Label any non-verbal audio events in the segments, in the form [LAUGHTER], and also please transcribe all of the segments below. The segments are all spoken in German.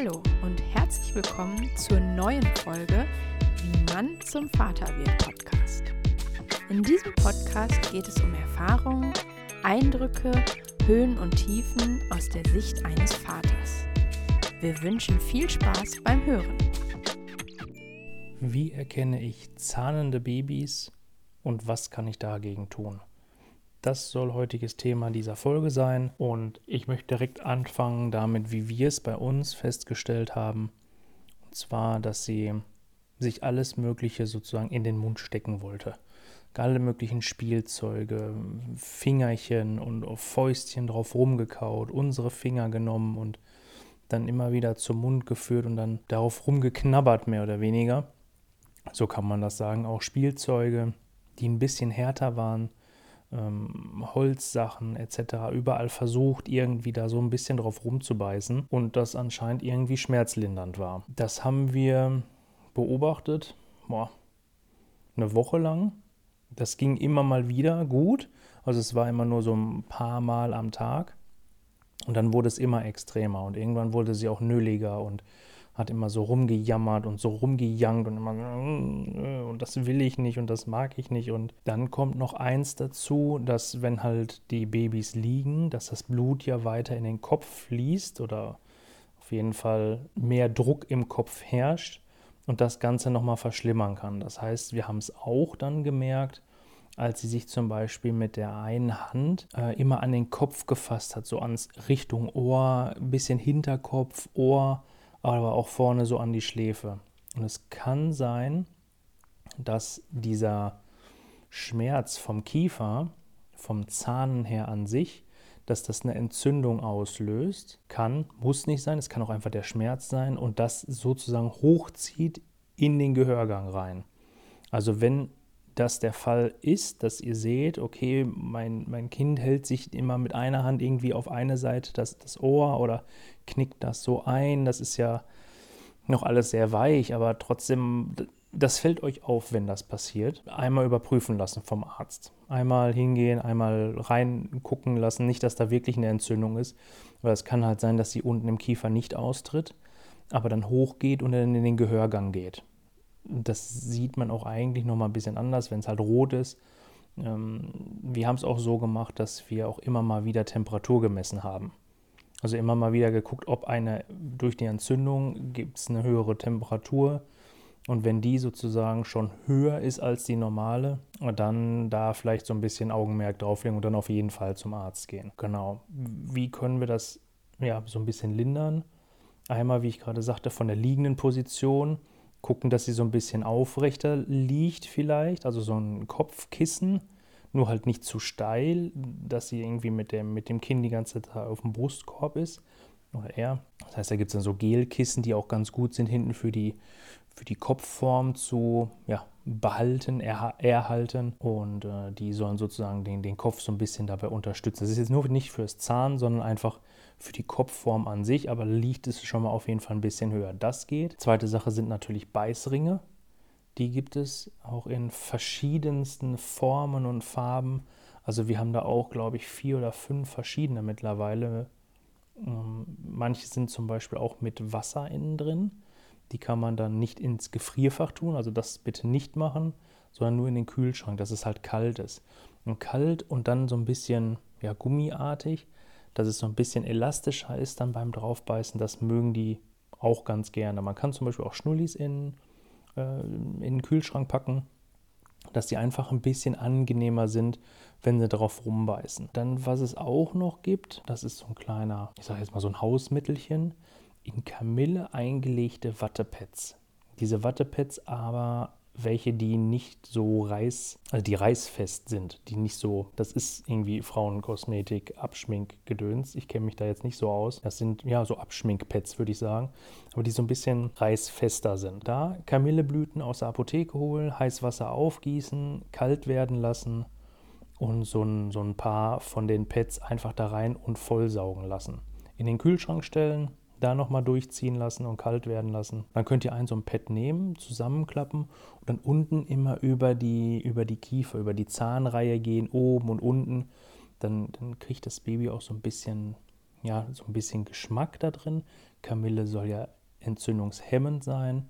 Hallo und herzlich willkommen zur neuen Folge Wie Mann zum Vater wird Podcast. In diesem Podcast geht es um Erfahrungen, Eindrücke, Höhen und Tiefen aus der Sicht eines Vaters. Wir wünschen viel Spaß beim Hören. Wie erkenne ich zahnende Babys und was kann ich dagegen tun? Das soll heutiges Thema dieser Folge sein und ich möchte direkt anfangen damit, wie wir es bei uns festgestellt haben. Und zwar, dass sie sich alles Mögliche sozusagen in den Mund stecken wollte. Alle möglichen Spielzeuge, Fingerchen und Fäustchen drauf rumgekaut, unsere Finger genommen und dann immer wieder zum Mund geführt und dann darauf rumgeknabbert, mehr oder weniger. So kann man das sagen. Auch Spielzeuge, die ein bisschen härter waren, ähm, Holzsachen etc. überall versucht, irgendwie da so ein bisschen drauf rumzubeißen und das anscheinend irgendwie schmerzlindernd war. Das haben wir beobachtet, boah, eine Woche lang. Das ging immer mal wieder gut. Also es war immer nur so ein paar Mal am Tag. Und dann wurde es immer extremer und irgendwann wurde sie auch nöliger und hat immer so rumgejammert und so rumgejankt und immer äh, und das will ich nicht und das mag ich nicht. Und dann kommt noch eins dazu, dass wenn halt die Babys liegen, dass das Blut ja weiter in den Kopf fließt oder auf jeden Fall mehr Druck im Kopf herrscht und das Ganze nochmal verschlimmern kann. Das heißt, wir haben es auch dann gemerkt, als sie sich zum Beispiel mit der einen Hand äh, immer an den Kopf gefasst hat, so ans Richtung Ohr, bisschen Hinterkopf, Ohr aber auch vorne so an die Schläfe. Und es kann sein, dass dieser Schmerz vom Kiefer, vom Zahn her an sich, dass das eine Entzündung auslöst. Kann, muss nicht sein, es kann auch einfach der Schmerz sein und das sozusagen hochzieht in den Gehörgang rein. Also wenn das der Fall ist, dass ihr seht, okay, mein, mein Kind hält sich immer mit einer Hand irgendwie auf eine Seite das, das Ohr oder knickt das so ein, das ist ja noch alles sehr weich, aber trotzdem, das fällt euch auf, wenn das passiert. Einmal überprüfen lassen vom Arzt. Einmal hingehen, einmal reingucken lassen, nicht, dass da wirklich eine Entzündung ist, weil es kann halt sein, dass sie unten im Kiefer nicht austritt, aber dann hochgeht und dann in den Gehörgang geht das sieht man auch eigentlich noch mal ein bisschen anders, wenn es halt rot ist. Ähm, wir haben es auch so gemacht, dass wir auch immer mal wieder Temperatur gemessen haben. Also immer mal wieder geguckt, ob eine durch die Entzündung gibt es eine höhere Temperatur. Und wenn die sozusagen schon höher ist als die normale, dann da vielleicht so ein bisschen Augenmerk drauflegen und dann auf jeden Fall zum Arzt gehen. Genau. Wie können wir das ja so ein bisschen lindern? Einmal, wie ich gerade sagte, von der liegenden Position gucken, dass sie so ein bisschen aufrechter liegt vielleicht, also so ein Kopfkissen, nur halt nicht zu steil, dass sie irgendwie mit dem, mit dem Kinn die ganze Zeit auf dem Brustkorb ist oder er. Das heißt, da gibt es dann so Gelkissen, die auch ganz gut sind hinten für die, für die Kopfform zu ja, behalten, er, erhalten und äh, die sollen sozusagen den, den Kopf so ein bisschen dabei unterstützen. Das ist jetzt nur nicht fürs Zahn, sondern einfach für die Kopfform an sich, aber liegt es schon mal auf jeden Fall ein bisschen höher. Das geht. Zweite Sache sind natürlich Beißringe. Die gibt es auch in verschiedensten Formen und Farben. Also wir haben da auch, glaube ich, vier oder fünf verschiedene mittlerweile. Ähm, manche sind zum Beispiel auch mit Wasser innen drin. Die kann man dann nicht ins Gefrierfach tun, also das bitte nicht machen, sondern nur in den Kühlschrank, dass es halt kalt ist. Und kalt und dann so ein bisschen ja, gummiartig dass es so ein bisschen elastischer ist dann beim Draufbeißen. Das mögen die auch ganz gerne. Man kann zum Beispiel auch Schnullis in, äh, in den Kühlschrank packen, dass die einfach ein bisschen angenehmer sind, wenn sie darauf rumbeißen. Dann, was es auch noch gibt, das ist so ein kleiner, ich sage jetzt mal so ein Hausmittelchen, in Kamille eingelegte Wattepads. Diese Wattepads aber welche, die nicht so reiß, also die reißfest sind, die nicht so, das ist irgendwie Frauenkosmetik, Abschminkgedöns. Ich kenne mich da jetzt nicht so aus. Das sind ja so Abschminkpads, würde ich sagen, aber die so ein bisschen reißfester sind. Da Kamilleblüten aus der Apotheke holen, heiß Wasser aufgießen, kalt werden lassen und so ein, so ein paar von den Pads einfach da rein und vollsaugen lassen. In den Kühlschrank stellen, da nochmal durchziehen lassen und kalt werden lassen. Dann könnt ihr ein so ein Pad nehmen, zusammenklappen und dann unten immer über die, über die Kiefer, über die Zahnreihe gehen, oben und unten. Dann, dann kriegt das Baby auch so ein bisschen ja, so ein bisschen Geschmack da drin. Kamille soll ja entzündungshemmend sein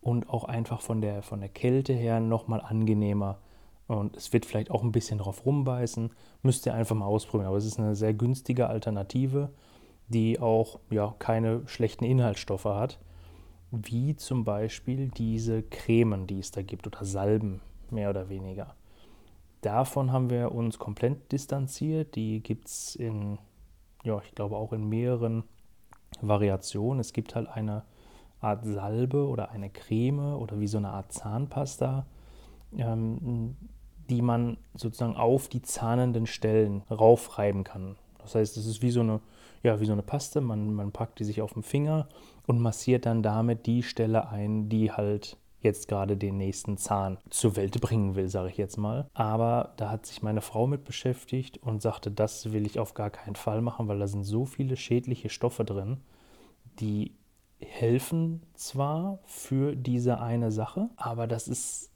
und auch einfach von der, von der Kälte her nochmal angenehmer. Und es wird vielleicht auch ein bisschen drauf rumbeißen. Müsst ihr einfach mal ausprobieren. Aber es ist eine sehr günstige Alternative, die auch ja, keine schlechten Inhaltsstoffe hat. Wie zum Beispiel diese Cremen, die es da gibt, oder Salben, mehr oder weniger. Davon haben wir uns komplett distanziert. Die gibt es in, ja, ich glaube auch in mehreren Variationen. Es gibt halt eine Art Salbe oder eine Creme oder wie so eine Art Zahnpasta, ähm, die man sozusagen auf die zahnenden Stellen raufreiben kann. Das heißt, es ist wie so eine, ja, wie so eine Paste. Man, man packt die sich auf den Finger und massiert dann damit die Stelle ein, die halt jetzt gerade den nächsten Zahn zur Welt bringen will, sage ich jetzt mal. Aber da hat sich meine Frau mit beschäftigt und sagte, das will ich auf gar keinen Fall machen, weil da sind so viele schädliche Stoffe drin, die helfen zwar für diese eine Sache, aber das ist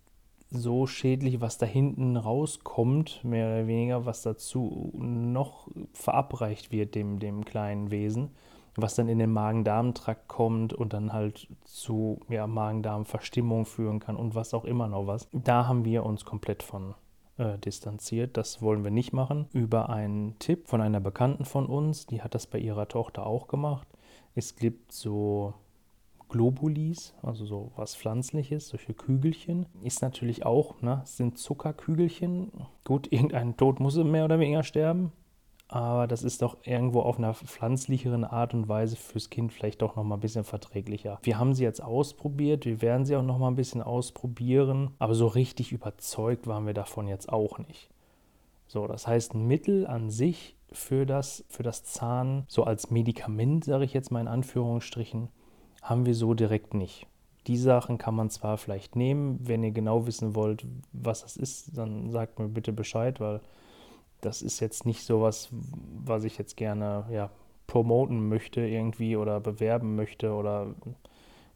so schädlich, was da hinten rauskommt, mehr oder weniger, was dazu noch verabreicht wird dem, dem kleinen Wesen, was dann in den Magen-Darm-Trakt kommt und dann halt zu ja, Magen-Darm-Verstimmung führen kann und was auch immer noch was. Da haben wir uns komplett von äh, distanziert. Das wollen wir nicht machen. Über einen Tipp von einer Bekannten von uns, die hat das bei ihrer Tochter auch gemacht. Es gibt so Globulis, also so was Pflanzliches, solche Kügelchen. Ist natürlich auch, ne, sind Zuckerkügelchen. Gut, [LAUGHS] irgendein Tod muss mehr oder weniger sterben. Aber das ist doch irgendwo auf einer pflanzlicheren Art und Weise fürs Kind vielleicht doch noch mal ein bisschen verträglicher. Wir haben sie jetzt ausprobiert, wir werden sie auch noch mal ein bisschen ausprobieren, aber so richtig überzeugt waren wir davon jetzt auch nicht. So, das heißt, ein Mittel an sich für das, für das Zahn, so als Medikament, sage ich jetzt mal in Anführungsstrichen, haben wir so direkt nicht. Die Sachen kann man zwar vielleicht nehmen, wenn ihr genau wissen wollt, was das ist, dann sagt mir bitte Bescheid, weil das ist jetzt nicht so was, was ich jetzt gerne ja, promoten möchte irgendwie oder bewerben möchte oder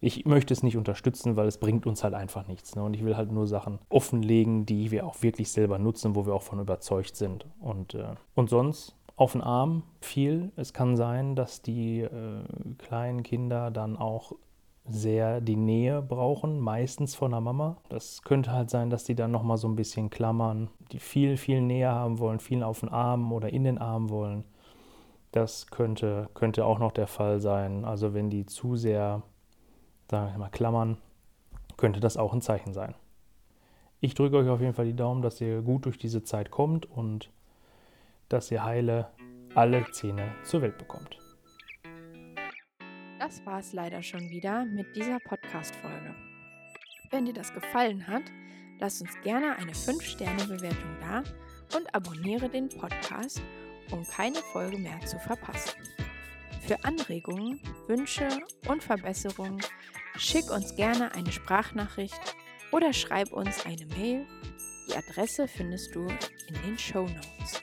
ich möchte es nicht unterstützen, weil es bringt uns halt einfach nichts. Ne? Und ich will halt nur Sachen offenlegen, die wir auch wirklich selber nutzen, wo wir auch von überzeugt sind. Und, äh, und sonst auf den Arm viel. Es kann sein, dass die äh, kleinen Kinder dann auch sehr die Nähe brauchen, meistens von der Mama. Das könnte halt sein, dass die dann nochmal so ein bisschen klammern, die viel, viel Nähe haben wollen, viel auf den Arm oder in den Arm wollen. Das könnte, könnte auch noch der Fall sein. Also wenn die zu sehr, sagen wir mal, klammern, könnte das auch ein Zeichen sein. Ich drücke euch auf jeden Fall die Daumen, dass ihr gut durch diese Zeit kommt und dass ihr heile alle Zähne zur Welt bekommt. Das war es leider schon wieder mit dieser Podcast-Folge. Wenn dir das gefallen hat, lass uns gerne eine 5-Sterne-Bewertung da und abonniere den Podcast, um keine Folge mehr zu verpassen. Für Anregungen, Wünsche und Verbesserungen schick uns gerne eine Sprachnachricht oder schreib uns eine Mail. Die Adresse findest du in den Show Notes.